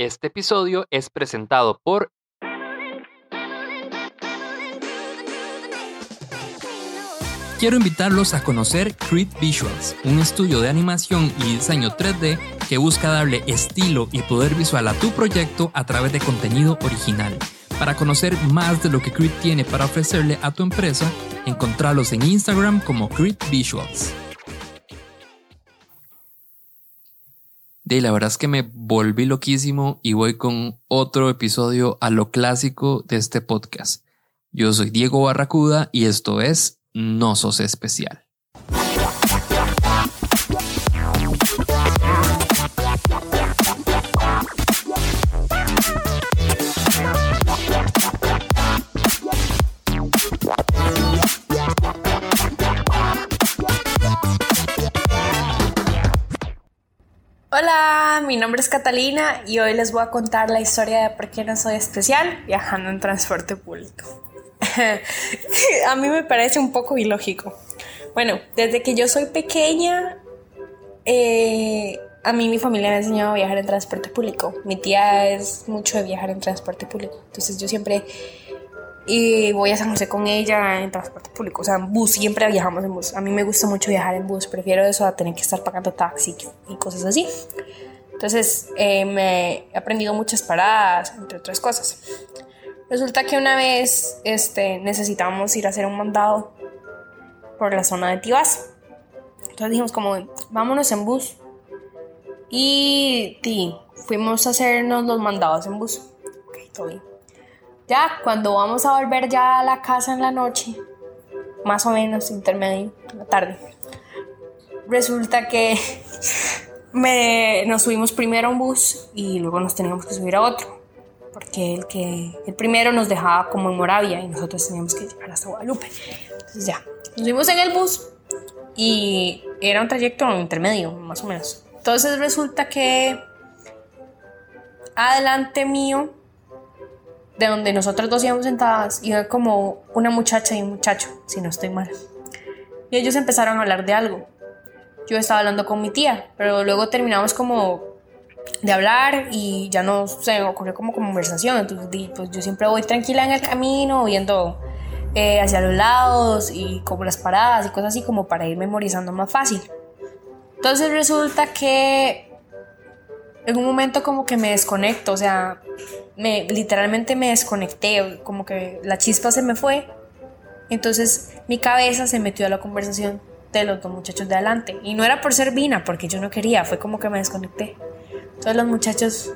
Este episodio es presentado por Quiero invitarlos a conocer Creed Visuals, un estudio de animación y diseño 3D que busca darle estilo y poder visual a tu proyecto a través de contenido original. Para conocer más de lo que Creed tiene para ofrecerle a tu empresa, encontrarlos en Instagram como Creed Visuals. De la verdad es que me volví loquísimo y voy con otro episodio a lo clásico de este podcast. Yo soy Diego Barracuda y esto es no sos especial. Mi nombre es Catalina y hoy les voy a contar la historia de por qué no soy especial viajando en transporte público. a mí me parece un poco ilógico. Bueno, desde que yo soy pequeña, eh, a mí mi familia me ha enseñado a viajar en transporte público. Mi tía es mucho de viajar en transporte público. Entonces yo siempre y voy a San José con ella en transporte público. O sea, en bus, siempre viajamos en bus. A mí me gusta mucho viajar en bus. Prefiero eso a tener que estar pagando taxi y cosas así. Entonces eh, me he aprendido muchas paradas, entre otras cosas. Resulta que una vez este, necesitábamos ir a hacer un mandado por la zona de Tibás. Entonces dijimos como, vámonos en bus. Y fuimos a hacernos los mandados en bus. Ok, todo bien. Ya, cuando vamos a volver ya a la casa en la noche, más o menos intermedio, la tarde, resulta que me, nos subimos primero a un bus y luego nos teníamos que subir a otro porque el que el primero nos dejaba como en Moravia y nosotros teníamos que llegar hasta Guadalupe. Entonces ya, nos fuimos en el bus y era un trayecto intermedio, más o menos. Entonces resulta que adelante mío, de donde nosotros dos íbamos sentadas, iba como una muchacha y un muchacho, si no estoy mal. Y ellos empezaron a hablar de algo. Yo estaba hablando con mi tía, pero luego terminamos como de hablar y ya no se ocurrió como conversación. Entonces, pues yo siempre voy tranquila en el camino, viendo eh, hacia los lados y como las paradas y cosas así, como para ir memorizando más fácil. Entonces resulta que en un momento como que me desconecto, o sea, me, literalmente me desconecté, como que la chispa se me fue. Entonces mi cabeza se metió a la conversación de los dos muchachos de adelante. Y no era por ser vina, porque yo no quería, fue como que me desconecté. Entonces los muchachos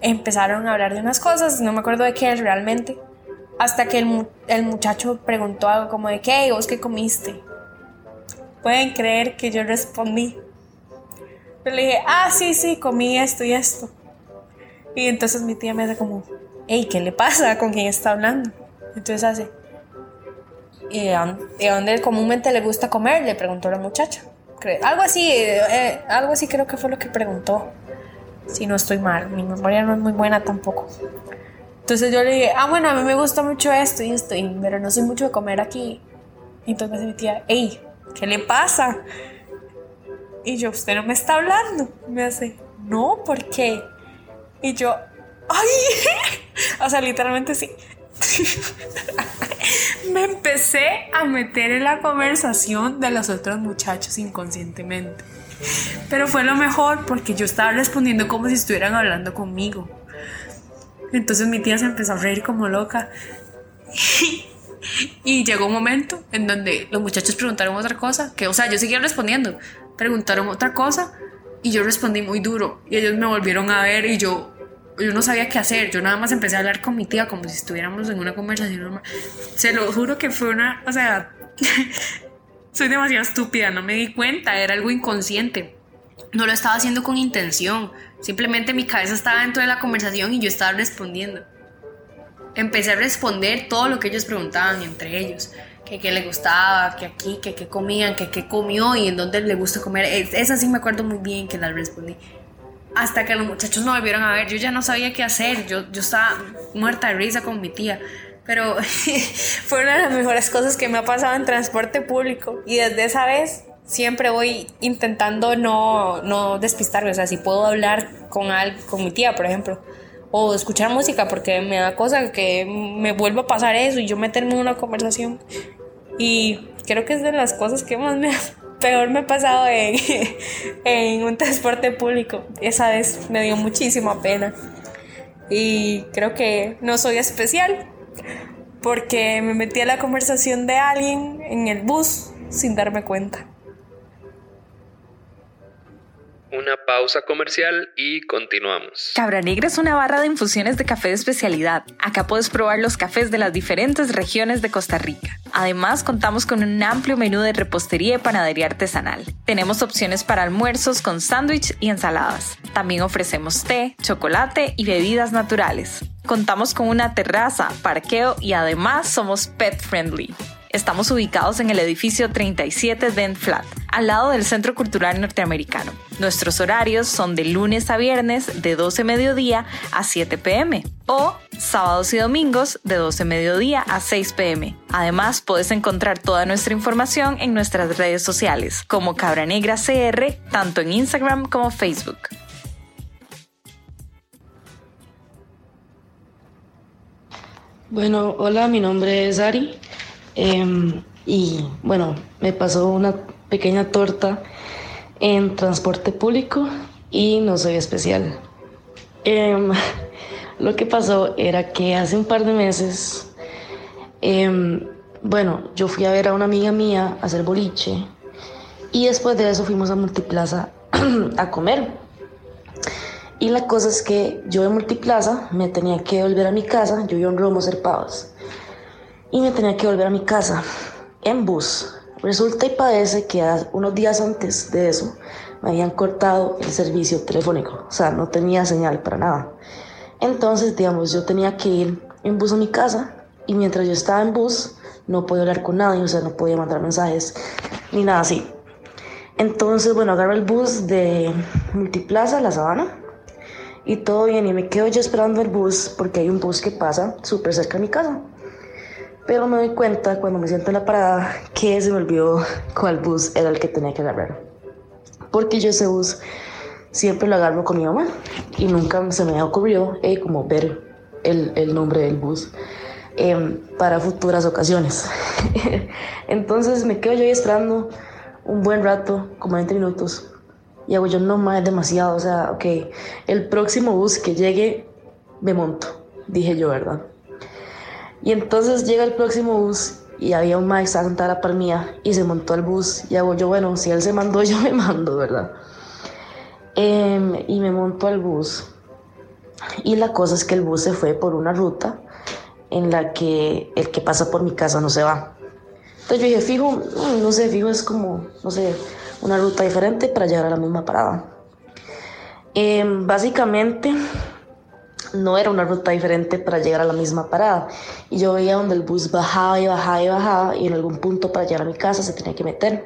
empezaron a hablar de unas cosas, no me acuerdo de qué realmente, hasta que el, el muchacho preguntó algo como de qué, vos qué comiste. Pueden creer que yo respondí. Pero le dije, ah, sí, sí, comí esto y esto. Y entonces mi tía me hace como, hey, ¿qué le pasa? ¿Con quién está hablando? Entonces hace, ¿y de dónde comúnmente le gusta comer? Le preguntó la muchacha. Algo así, eh, algo así creo que fue lo que preguntó si no estoy mal. Mi memoria no es muy buena tampoco. Entonces yo le dije, ah, bueno, a mí me gusta mucho esto y esto, pero no soy mucho de comer aquí. Y entonces mi tía, hey, ¿qué le pasa? Y yo, usted no me está hablando. Me hace, no, ¿por qué? Y yo, ay, o sea, literalmente sí. me empecé a meter en la conversación de los otros muchachos inconscientemente. Pero fue lo mejor porque yo estaba respondiendo como si estuvieran hablando conmigo. Entonces mi tía se empezó a reír como loca. y llegó un momento en donde los muchachos preguntaron otra cosa, que o sea, yo seguía respondiendo. Preguntaron otra cosa y yo respondí muy duro. Y ellos me volvieron a ver y yo yo no sabía qué hacer, yo nada más empecé a hablar con mi tía como si estuviéramos en una conversación normal. Se lo juro que fue una, o sea, soy demasiado estúpida, no me di cuenta, era algo inconsciente. No lo estaba haciendo con intención, simplemente mi cabeza estaba dentro de la conversación y yo estaba respondiendo. Empecé a responder todo lo que ellos preguntaban entre ellos, que qué le gustaba, que aquí, que qué comían, que qué comió y en dónde le gusta comer. Esa sí me acuerdo muy bien que la respondí. Hasta que los muchachos no volvieron a ver, yo ya no sabía qué hacer, yo, yo estaba muerta de risa con mi tía pero fue una de las mejores cosas que me ha pasado en transporte público y desde esa vez siempre voy intentando no, no despistarme. O sea, si puedo hablar con, al, con mi tía, por ejemplo, o escuchar música, porque me da cosa que me vuelva a pasar eso y yo meterme en una conversación. Y creo que es de las cosas que más me peor me ha pasado en, en un transporte público. Esa vez me dio muchísima pena. Y creo que no soy especial porque me metí a la conversación de alguien en el bus sin darme cuenta. Una pausa comercial y continuamos. Cabra Negra es una barra de infusiones de café de especialidad. Acá puedes probar los cafés de las diferentes regiones de Costa Rica. Además, contamos con un amplio menú de repostería y panadería artesanal. Tenemos opciones para almuerzos con sándwich y ensaladas. También ofrecemos té, chocolate y bebidas naturales. Contamos con una terraza, parqueo y además somos pet friendly. Estamos ubicados en el edificio 37 Dent Flat, al lado del Centro Cultural Norteamericano. Nuestros horarios son de lunes a viernes de 12 mediodía a 7 pm o sábados y domingos de 12 mediodía a 6 pm. Además, puedes encontrar toda nuestra información en nuestras redes sociales como Cabra Negra CR, tanto en Instagram como Facebook. Bueno, hola, mi nombre es Ari. Em, y bueno, me pasó una pequeña torta en transporte público y no soy especial. Em, lo que pasó era que hace un par de meses, em, bueno, yo fui a ver a una amiga mía a hacer boliche y después de eso fuimos a Multiplaza a comer. Y la cosa es que yo de Multiplaza me tenía que volver a mi casa, yo vivo en Romo Serpados y me tenía que volver a mi casa en bus. Resulta y padece que unos días antes de eso me habían cortado el servicio telefónico, o sea, no tenía señal para nada. Entonces, digamos, yo tenía que ir en bus a mi casa y mientras yo estaba en bus no podía hablar con nadie, o sea, no podía mandar mensajes ni nada así. Entonces, bueno, agarro el bus de Multiplaza, La Sabana, y todo bien, y me quedo yo esperando el bus porque hay un bus que pasa súper cerca de mi casa. Pero me doy cuenta cuando me siento en la parada que se me olvidó cuál bus era el que tenía que agarrar. Porque yo ese bus siempre lo agarro con mi mamá y nunca se me ocurrió eh, como ver el, el, nombre del bus eh, para futuras ocasiones. Entonces me quedo yo ahí esperando un buen rato, como 20 minutos. Y hago yo, no más, demasiado. O sea, ok, el próximo bus que llegue, me monto, dije yo, ¿verdad? Y entonces llega el próximo bus y había un Mike Santa la palmía y se montó al bus y hago yo, bueno, si él se mandó, yo me mando, ¿verdad? Em, y me monto al bus. Y la cosa es que el bus se fue por una ruta en la que el que pasa por mi casa no se va. Entonces yo dije, fijo, mm, no sé, fijo, es como, no sé, una ruta diferente para llegar a la misma parada. Em, básicamente no era una ruta diferente para llegar a la misma parada. Y yo veía donde el bus bajaba y bajaba y bajaba y en algún punto para llegar a mi casa se tenía que meter.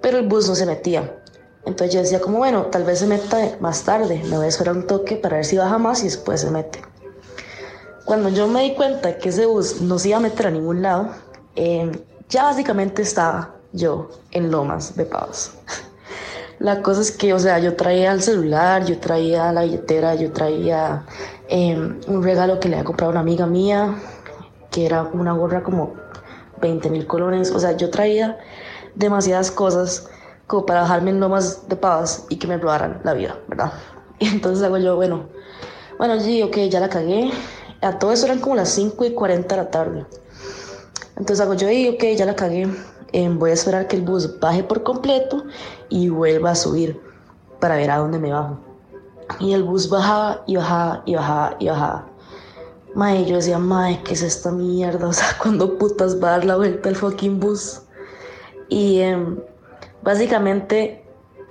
Pero el bus no se metía. Entonces yo decía como, bueno, tal vez se meta más tarde, me voy a esperar un toque para ver si baja más y después se mete. Cuando yo me di cuenta que ese bus no se iba a meter a ningún lado, eh, ya básicamente estaba yo en Lomas de Pavos. La cosa es que, o sea, yo traía el celular, yo traía la billetera, yo traía em, un regalo que le había comprado una amiga mía, que era una gorra como 20 mil colones. O sea, yo traía demasiadas cosas como para bajarme en lomas de pavas y que me robaran la vida, ¿verdad? Y entonces hago yo, bueno, bueno, sí, ok, ya la cagué. A todo eso eran como las 5 y 40 de la tarde. Entonces hago yo, y ok, ya la cagué. Em, voy a esperar que el bus baje por completo y vuelva a subir para ver a dónde me bajo. Y el bus bajaba y bajaba y bajaba y bajaba. Mae, yo decía, mae, ¿qué es esta mierda? O sea, ¿cuándo putas va a dar la vuelta el fucking bus? Y em, básicamente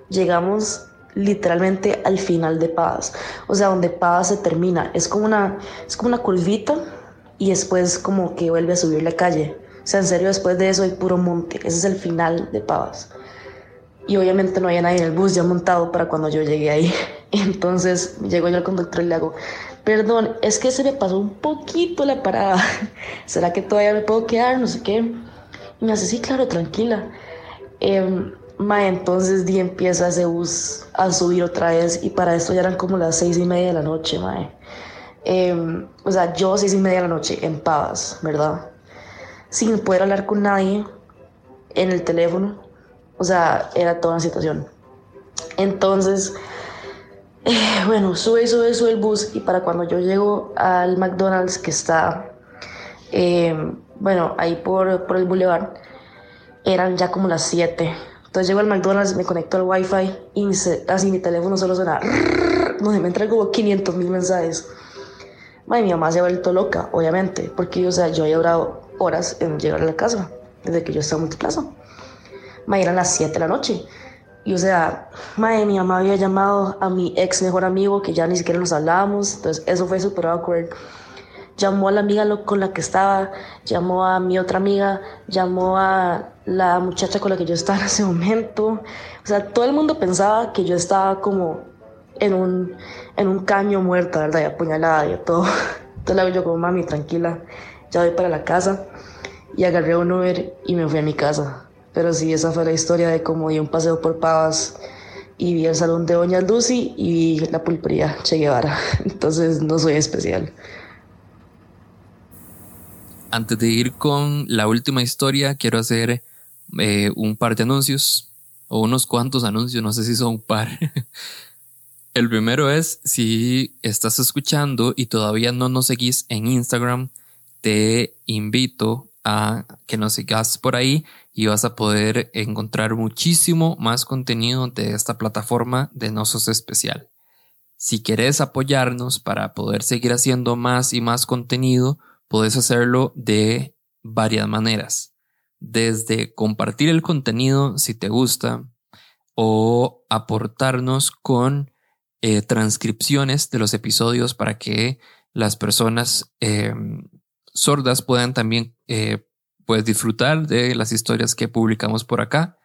llegamos literalmente al final de Paz. O sea, donde Paz se termina. Es como una, es como una curvita y después como que vuelve a subir la calle. O sea, en serio, después de eso hay puro monte. Ese es el final de Pavas. Y obviamente no había nadie en el bus ya montado para cuando yo llegué ahí. Entonces llego yo al conductor y le hago, perdón, es que se me pasó un poquito la parada. ¿Será que todavía me puedo quedar? No sé qué. Y me hace, sí, claro, tranquila. Em, Ma, entonces di empieza ese bus a subir otra vez y para esto ya eran como las seis y media de la noche, mae. Em, o sea, yo seis y media de la noche en Pavas, ¿verdad? Sin poder hablar con nadie en el teléfono. O sea, era toda una situación. Entonces, eh, bueno, sube, sube, sube el bus y para cuando yo llego al McDonald's que está, em, bueno, ahí por, por el boulevard, eran ya como las 7. Entonces llego al McDonald's, me conecto al Wi-Fi y así mi teléfono solo suena. No sé, me entran como 500 mil mensajes. Madre, mi mamá se ha vuelto loca, obviamente, porque o sea, yo había durado horas en llegar a la casa desde que yo estaba en multiplaza. Madre, eran las 7 de la noche. Y o sea, madre, mi mamá había llamado a mi ex mejor amigo que ya ni siquiera nos hablábamos. Entonces, eso fue súper awkward llamó a la amiga con la que estaba, llamó a mi otra amiga, llamó a la muchacha con la que yo estaba en ese momento. O sea, todo el mundo pensaba que yo estaba como en un, en un caño muerta, ¿verdad? Y apuñalada y todo. Entonces le digo yo como, mami, tranquila, ya voy para la casa. Y agarré un Uber y me fui a mi casa. Pero sí, esa fue la historia de cómo di un paseo por Pavas y vi el salón de Doña Lucy y vi la pulpería Che Guevara. Entonces no soy especial. Antes de ir con la última historia, quiero hacer eh, un par de anuncios o unos cuantos anuncios, no sé si son un par. El primero es si estás escuchando y todavía no nos seguís en Instagram, te invito a que nos sigas por ahí y vas a poder encontrar muchísimo más contenido de esta plataforma de Nosos Especial. Si quieres apoyarnos para poder seguir haciendo más y más contenido, puedes hacerlo de varias maneras. Desde compartir el contenido si te gusta o aportarnos con eh, transcripciones de los episodios para que las personas em, sordas puedan también eh, pues, disfrutar de las historias que publicamos por acá.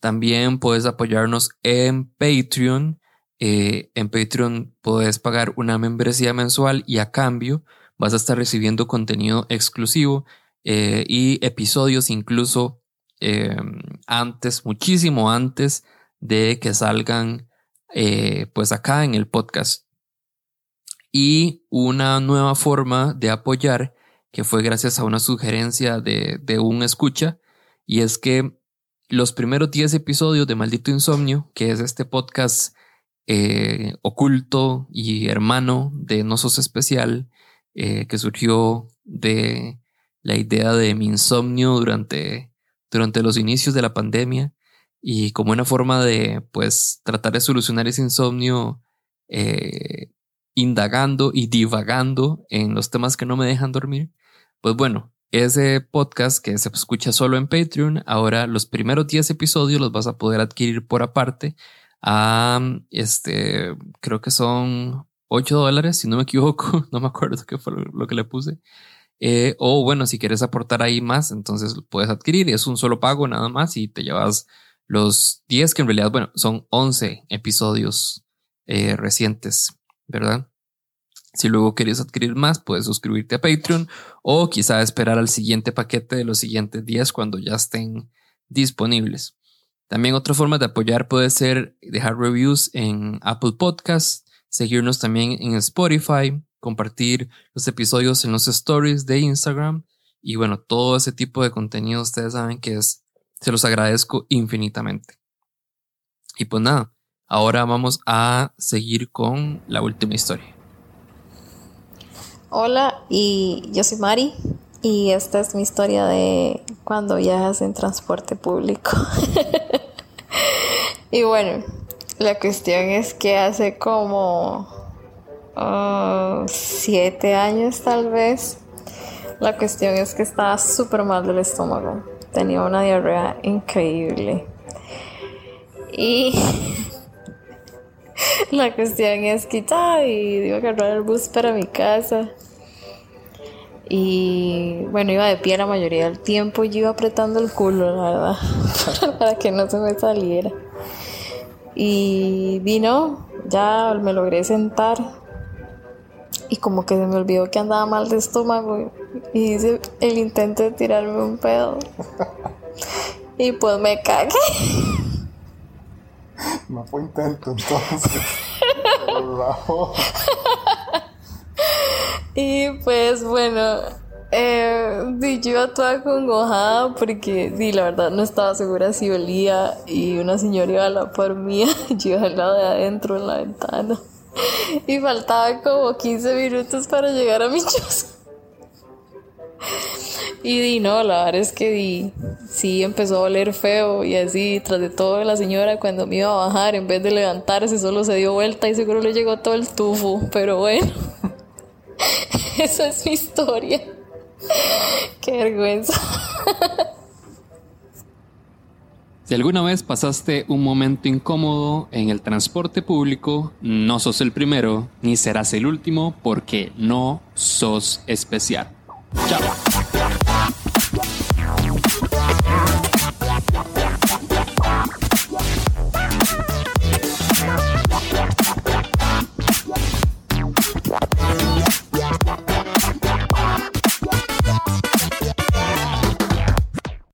También puedes apoyarnos en Patreon. Eh, en Patreon puedes pagar una membresía mensual y a cambio vas a estar recibiendo contenido exclusivo eh, y episodios incluso eh, antes, muchísimo antes de que salgan eh, pues acá en el podcast. Y una nueva forma de apoyar que fue gracias a una sugerencia de, de un escucha y es que los primeros 10 episodios de Maldito Insomnio, que es este podcast oculto y hermano de No Sos Especial, eh, que surgió de la idea de mi insomnio durante, durante los inicios de la pandemia y como una forma de pues tratar de solucionar ese insomnio eh, indagando y divagando en los temas que no me dejan dormir, pues bueno, ese podcast que se escucha solo en Patreon, ahora los primeros 10 episodios los vas a poder adquirir por aparte a este, creo que son 8 dólares, si no me equivoco, no me acuerdo qué fue lo que le puse. Eh, o bueno, si quieres aportar ahí más, entonces lo puedes adquirir. Es un solo pago nada más y te llevas los 10, que en realidad, bueno, son 11 episodios eh, recientes, ¿verdad? Si luego quieres adquirir más, puedes suscribirte a Patreon o quizá esperar al siguiente paquete de los siguientes días cuando ya estén disponibles. También otra forma de apoyar puede ser dejar reviews en Apple Podcasts seguirnos también en Spotify, compartir los episodios en los stories de Instagram y bueno, todo ese tipo de contenido ustedes saben que es, se los agradezco infinitamente. Y pues nada, ahora vamos a seguir con la última historia. Hola, y yo soy Mari y esta es mi historia de cuando viajas en transporte público. y bueno, la cuestión es que hace como uh, siete años tal vez, la cuestión es que estaba súper mal del estómago. Tenía una diarrea increíble. Y la cuestión es que y a agarrar el bus para mi casa. Y bueno, iba de pie la mayoría del tiempo y iba apretando el culo, la verdad, para que no se me saliera. Y vino, ya me logré sentar y como que se me olvidó que andaba mal de estómago y hice el intento de tirarme un pedo. Y pues me cagué. No fue intento, entonces. Y pues bueno, eh, yo iba toda congojada porque di, la verdad no estaba segura si olía y una señora iba a la par mía, yo iba al lado de adentro en la ventana. Y faltaban como 15 minutos para llegar a mi choza. Y di, no, la verdad es que di, sí empezó a oler feo y así, tras de todo, la señora cuando me iba a bajar, en vez de levantarse, solo se dio vuelta y seguro le llegó todo el tufo, pero bueno, esa es mi historia. Qué vergüenza. Si alguna vez pasaste un momento incómodo en el transporte público, no sos el primero ni serás el último porque no sos especial. Chao.